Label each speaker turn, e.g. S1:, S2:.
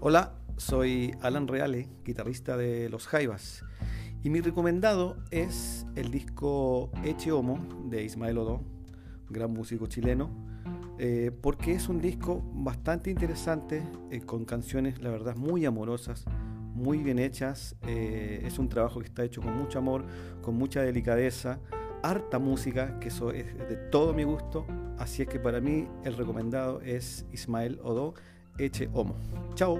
S1: Hola, soy Alan Reale, guitarrista de Los Jaivas. Y mi recomendado es el disco Eche Homo de Ismael Odó, gran músico chileno, eh, porque es un disco bastante interesante, eh, con canciones, la verdad, muy amorosas, muy bien hechas. Eh, es un trabajo que está hecho con mucho amor, con mucha delicadeza, harta música, que eso es de todo mi gusto. Así es que para mí el recomendado es Ismael Odó, Eche Homo. Chao.